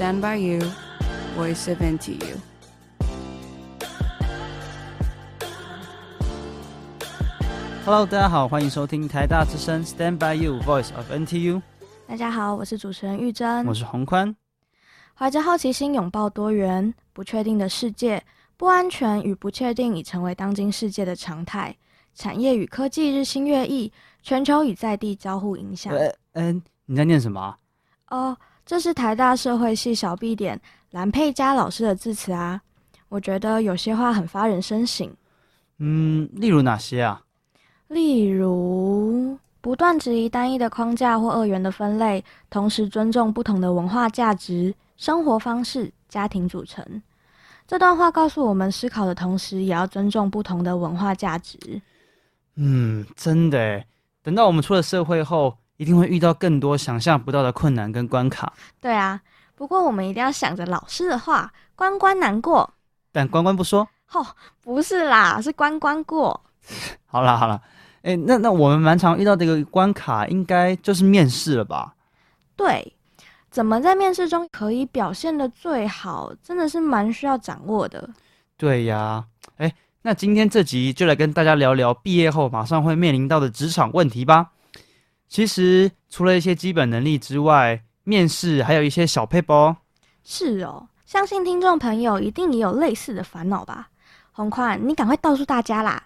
Stand by you, voice of NTU. Hello，大家好，欢迎收听台大之声 Stand by you, voice of NTU。大家好，我是主持人玉珍，我是洪宽。怀着好奇心拥抱多元、不确定的世界，不安全与不确定已成为当今世界的常态。产业与科技日新月异，全球与在地交互影响。呃，嗯，你在念什么？哦，这是台大社会系小 B 点蓝佩嘉老师的致辞啊。我觉得有些话很发人深省。嗯，例如哪些啊？例如，不断质疑单一的框架或二元的分类，同时尊重不同的文化价值、生活方式、家庭组成。这段话告诉我们，思考的同时也要尊重不同的文化价值。嗯，真的，等到我们出了社会后，一定会遇到更多想象不到的困难跟关卡。对啊，不过我们一定要想着老师的话，关关难过，但关关不说。哦，不是啦，是关关过。好 啦好啦，哎，那那我们蛮常遇到的一个关卡，应该就是面试了吧？对，怎么在面试中可以表现的最好，真的是蛮需要掌握的。对呀，哎。那今天这集就来跟大家聊聊毕业后马上会面临到的职场问题吧。其实除了一些基本能力之外，面试还有一些小撇步哦。是哦，相信听众朋友一定也有类似的烦恼吧？洪宽，你赶快告诉大家啦。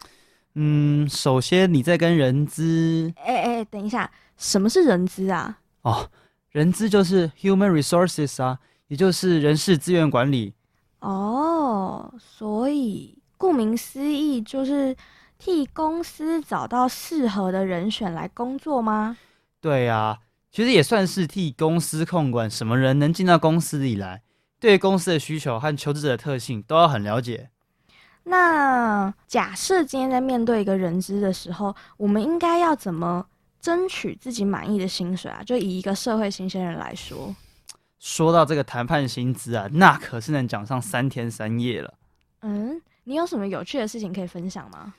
嗯，首先你在跟人资……哎哎，等一下，什么是人资啊？哦，人资就是 human resources 啊，也就是人事资源管理。哦，所以。顾名思义，就是替公司找到适合的人选来工作吗？对啊，其实也算是替公司控管什么人能进到公司里来，对公司的需求和求职者的特性都要很了解。那假设今天在面对一个人资的时候，我们应该要怎么争取自己满意的薪水啊？就以一个社会新鲜人来说，说到这个谈判薪资啊，那可是能讲上三天三夜了。嗯。你有什么有趣的事情可以分享吗？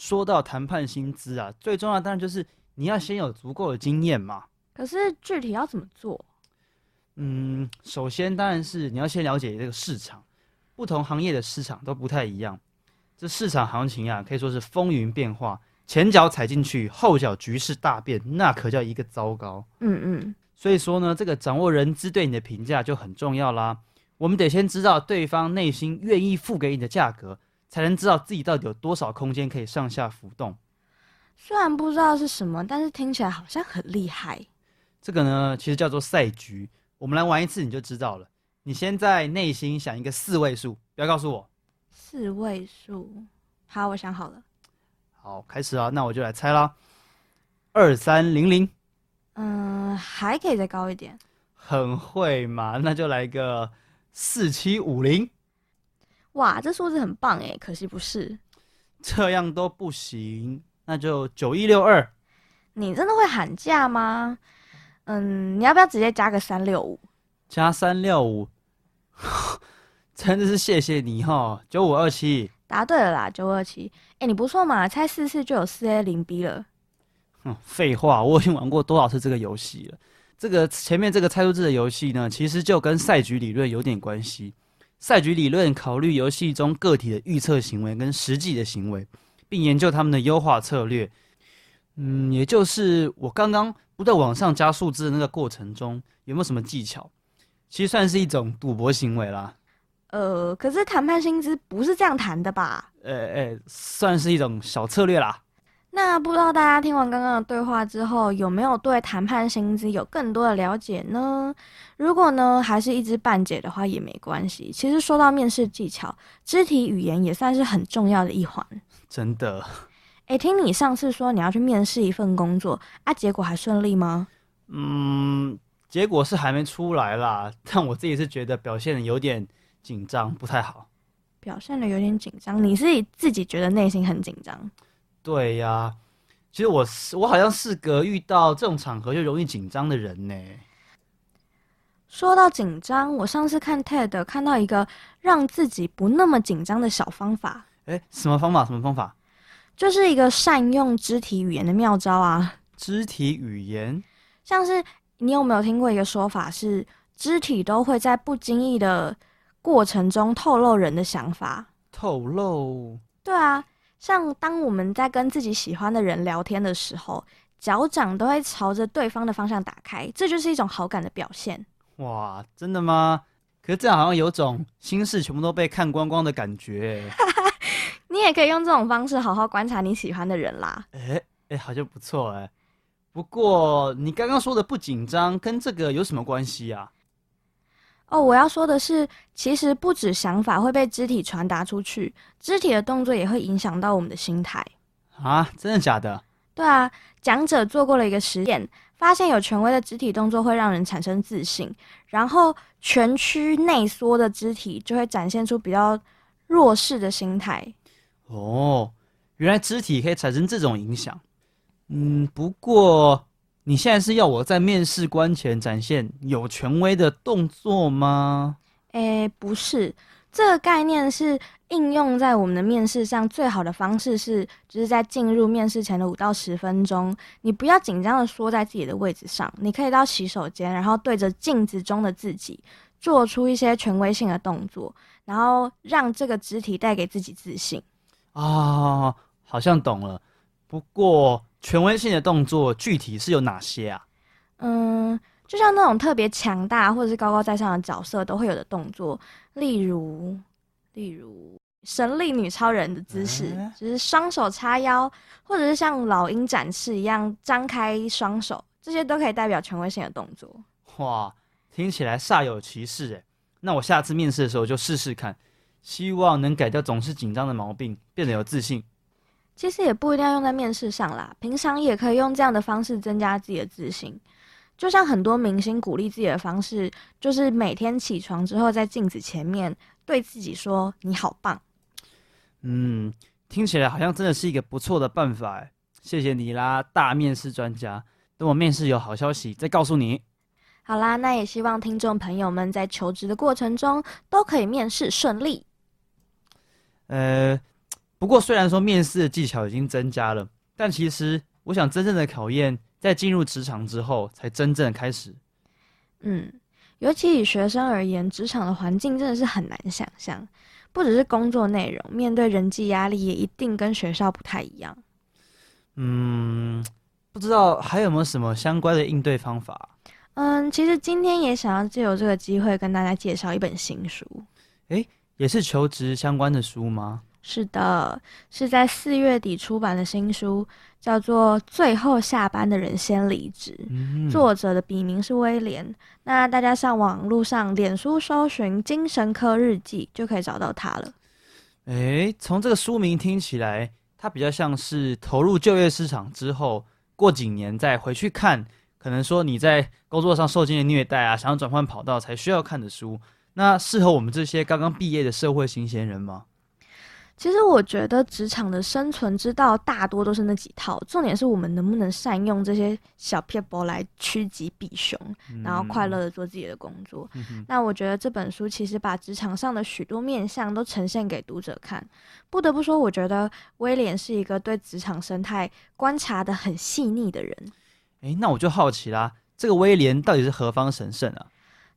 说到谈判薪资啊，最重要当然就是你要先有足够的经验嘛。可是具体要怎么做？嗯，首先当然是你要先了解这个市场，不同行业的市场都不太一样。这市场行情啊，可以说是风云变化，前脚踩进去，后脚局势大变，那可叫一个糟糕。嗯嗯。所以说呢，这个掌握人资对你的评价就很重要啦。我们得先知道对方内心愿意付给你的价格，才能知道自己到底有多少空间可以上下浮动。虽然不知道是什么，但是听起来好像很厉害。这个呢，其实叫做赛局。我们来玩一次，你就知道了。你先在内心想一个四位数，不要告诉我。四位数，好，我想好了。好，开始啊，那我就来猜啦。二三零零。嗯，还可以再高一点。很会嘛，那就来个。四七五零，哇，这数字很棒哎，可惜不是。这样都不行，那就九一六二。你真的会喊价吗？嗯，你要不要直接加个三六五？加三六五，真的是谢谢你哈。九五二七，答对了啦，九五二七。哎，你不错嘛，猜四次就有四 A 零 B 了。哼，废话，我已经玩过多少次这个游戏了。这个前面这个猜数字的游戏呢，其实就跟赛局理论有点关系。赛局理论考虑游戏中个体的预测行为跟实际的行为，并研究他们的优化策略。嗯，也就是我刚刚不断往上加数字的那个过程中，有没有什么技巧？其实算是一种赌博行为啦。呃，可是谈判薪资不是这样谈的吧？呃呃，算是一种小策略啦。那不知道大家听完刚刚的对话之后，有没有对谈判薪资有更多的了解呢？如果呢，还是一知半解的话也没关系。其实说到面试技巧，肢体语言也算是很重要的一环。真的？诶，听你上次说你要去面试一份工作啊，结果还顺利吗？嗯，结果是还没出来啦，但我自己是觉得表现得有点紧张，不太好。表现的有点紧张，你是自己觉得内心很紧张？对呀，其实我是我好像是个遇到这种场合就容易紧张的人呢。说到紧张，我上次看 TED 看到一个让自己不那么紧张的小方法。哎，什么方法？什么方法？就是一个善用肢体语言的妙招啊。肢体语言，像是你有没有听过一个说法是肢体都会在不经意的过程中透露人的想法。透露？对啊，像当我们在跟自己喜欢的人聊天的时候，脚掌都会朝着对方的方向打开，这就是一种好感的表现。哇，真的吗？可是这样好像有种心事全部都被看光光的感觉。你也可以用这种方式好好观察你喜欢的人啦。哎哎，好像不错哎。不过你刚刚说的不紧张，跟这个有什么关系啊？哦，我要说的是，其实不止想法会被肢体传达出去，肢体的动作也会影响到我们的心态。啊，真的假的？对啊，讲者做过了一个实验，发现有权威的肢体动作会让人产生自信，然后全区内缩的肢体就会展现出比较弱势的心态。哦，原来肢体可以产生这种影响。嗯，不过你现在是要我在面试官前展现有权威的动作吗？诶，不是，这个概念是应用在我们的面试上。最好的方式是，就是在进入面试前的五到十分钟，你不要紧张的缩在自己的位置上，你可以到洗手间，然后对着镜子中的自己做出一些权威性的动作，然后让这个肢体带给自己自信。啊，好像懂了。不过，权威性的动作具体是有哪些啊？嗯，就像那种特别强大或者是高高在上的角色都会有的动作，例如，例如神力女超人的姿势，欸、就是双手叉腰，或者是像老鹰展翅一样张开双手，这些都可以代表权威性的动作。哇，听起来煞有其事诶。那我下次面试的时候就试试看。希望能改掉总是紧张的毛病，变得有自信。其实也不一定要用在面试上啦，平常也可以用这样的方式增加自己的自信。就像很多明星鼓励自己的方式，就是每天起床之后在镜子前面对自己说“你好棒”。嗯，听起来好像真的是一个不错的办法哎。谢谢你啦，大面试专家。等我面试有好消息再告诉你。好啦，那也希望听众朋友们在求职的过程中都可以面试顺利。呃，不过虽然说面试的技巧已经增加了，但其实我想真正的考验在进入职场之后才真正的开始。嗯，尤其以学生而言，职场的环境真的是很难想象，不只是工作内容，面对人际压力也一定跟学校不太一样。嗯，不知道还有没有什么相关的应对方法？嗯，其实今天也想要借由这个机会跟大家介绍一本新书。诶。也是求职相关的书吗？是的，是在四月底出版的新书，叫做《最后下班的人先离职》，嗯，作者的笔名是威廉。那大家上网路上、脸书搜寻《精神科日记》就可以找到他了。诶，从这个书名听起来，它比较像是投入就业市场之后，过几年再回去看，可能说你在工作上受尽了虐待啊，想要转换跑道才需要看的书。那适合我们这些刚刚毕业的社会新鲜人吗？其实我觉得职场的生存之道大多都是那几套，重点是我们能不能善用这些小撇步来趋吉避凶，嗯、然后快乐的做自己的工作。嗯、那我觉得这本书其实把职场上的许多面相都呈现给读者看。不得不说，我觉得威廉是一个对职场生态观察的很细腻的人。诶，那我就好奇啦，这个威廉到底是何方神圣啊？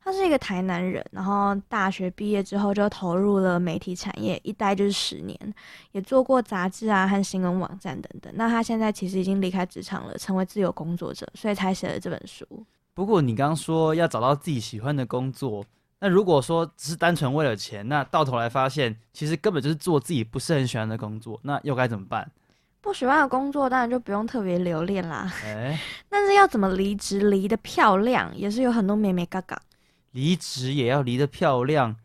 他是一个台南人，然后大学毕业之后就投入了媒体产业，一待就是十年，也做过杂志啊和新闻网站等等。那他现在其实已经离开职场了，成为自由工作者，所以才写了这本书。不过你刚刚说要找到自己喜欢的工作，那如果说只是单纯为了钱，那到头来发现其实根本就是做自己不是很喜欢的工作，那又该怎么办？不喜欢的工作当然就不用特别留恋啦。欸、但是要怎么离职离得漂亮，也是有很多眉眉角角。离职也要离得漂亮，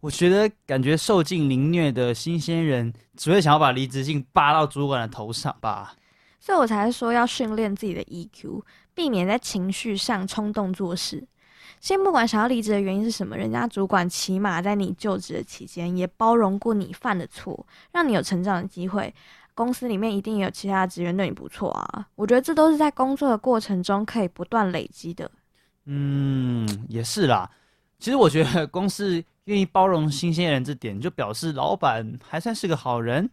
我觉得感觉受尽凌虐的新鲜人只会想要把离职信扒到主管的头上吧，所以我才说要训练自己的 EQ，避免在情绪上冲动做事。先不管想要离职的原因是什么，人家主管起码在你就职的期间也包容过你犯的错，让你有成长的机会。公司里面一定也有其他职员对你不错啊，我觉得这都是在工作的过程中可以不断累积的。嗯，也是啦。其实我觉得公司愿意包容新鲜人这点，就表示老板还算是个好人。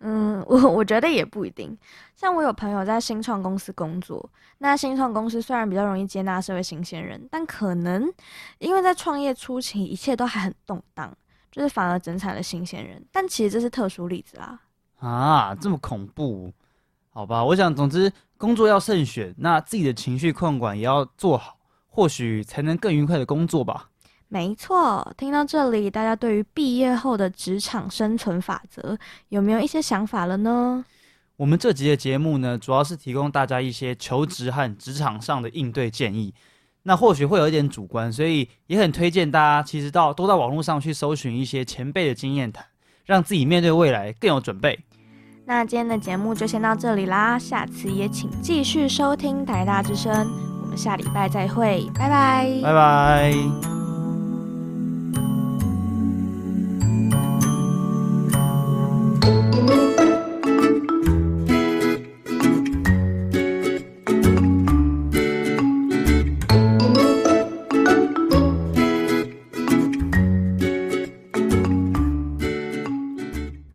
嗯，我我觉得也不一定。像我有朋友在新创公司工作，那新创公司虽然比较容易接纳社会新鲜人，但可能因为在创业初期一切都还很动荡，就是反而整惨了新鲜人。但其实这是特殊例子啦。啊，这么恐怖？好吧，我想总之工作要慎选，那自己的情绪控管也要做好，或许才能更愉快的工作吧。没错，听到这里，大家对于毕业后的职场生存法则有没有一些想法了呢？我们这集的节目呢，主要是提供大家一些求职和职场上的应对建议。那或许会有一点主观，所以也很推荐大家，其实到都到网络上去搜寻一些前辈的经验谈，让自己面对未来更有准备。那今天的节目就先到这里啦，下次也请继续收听台大之声，我下礼拜再会，拜拜，拜拜。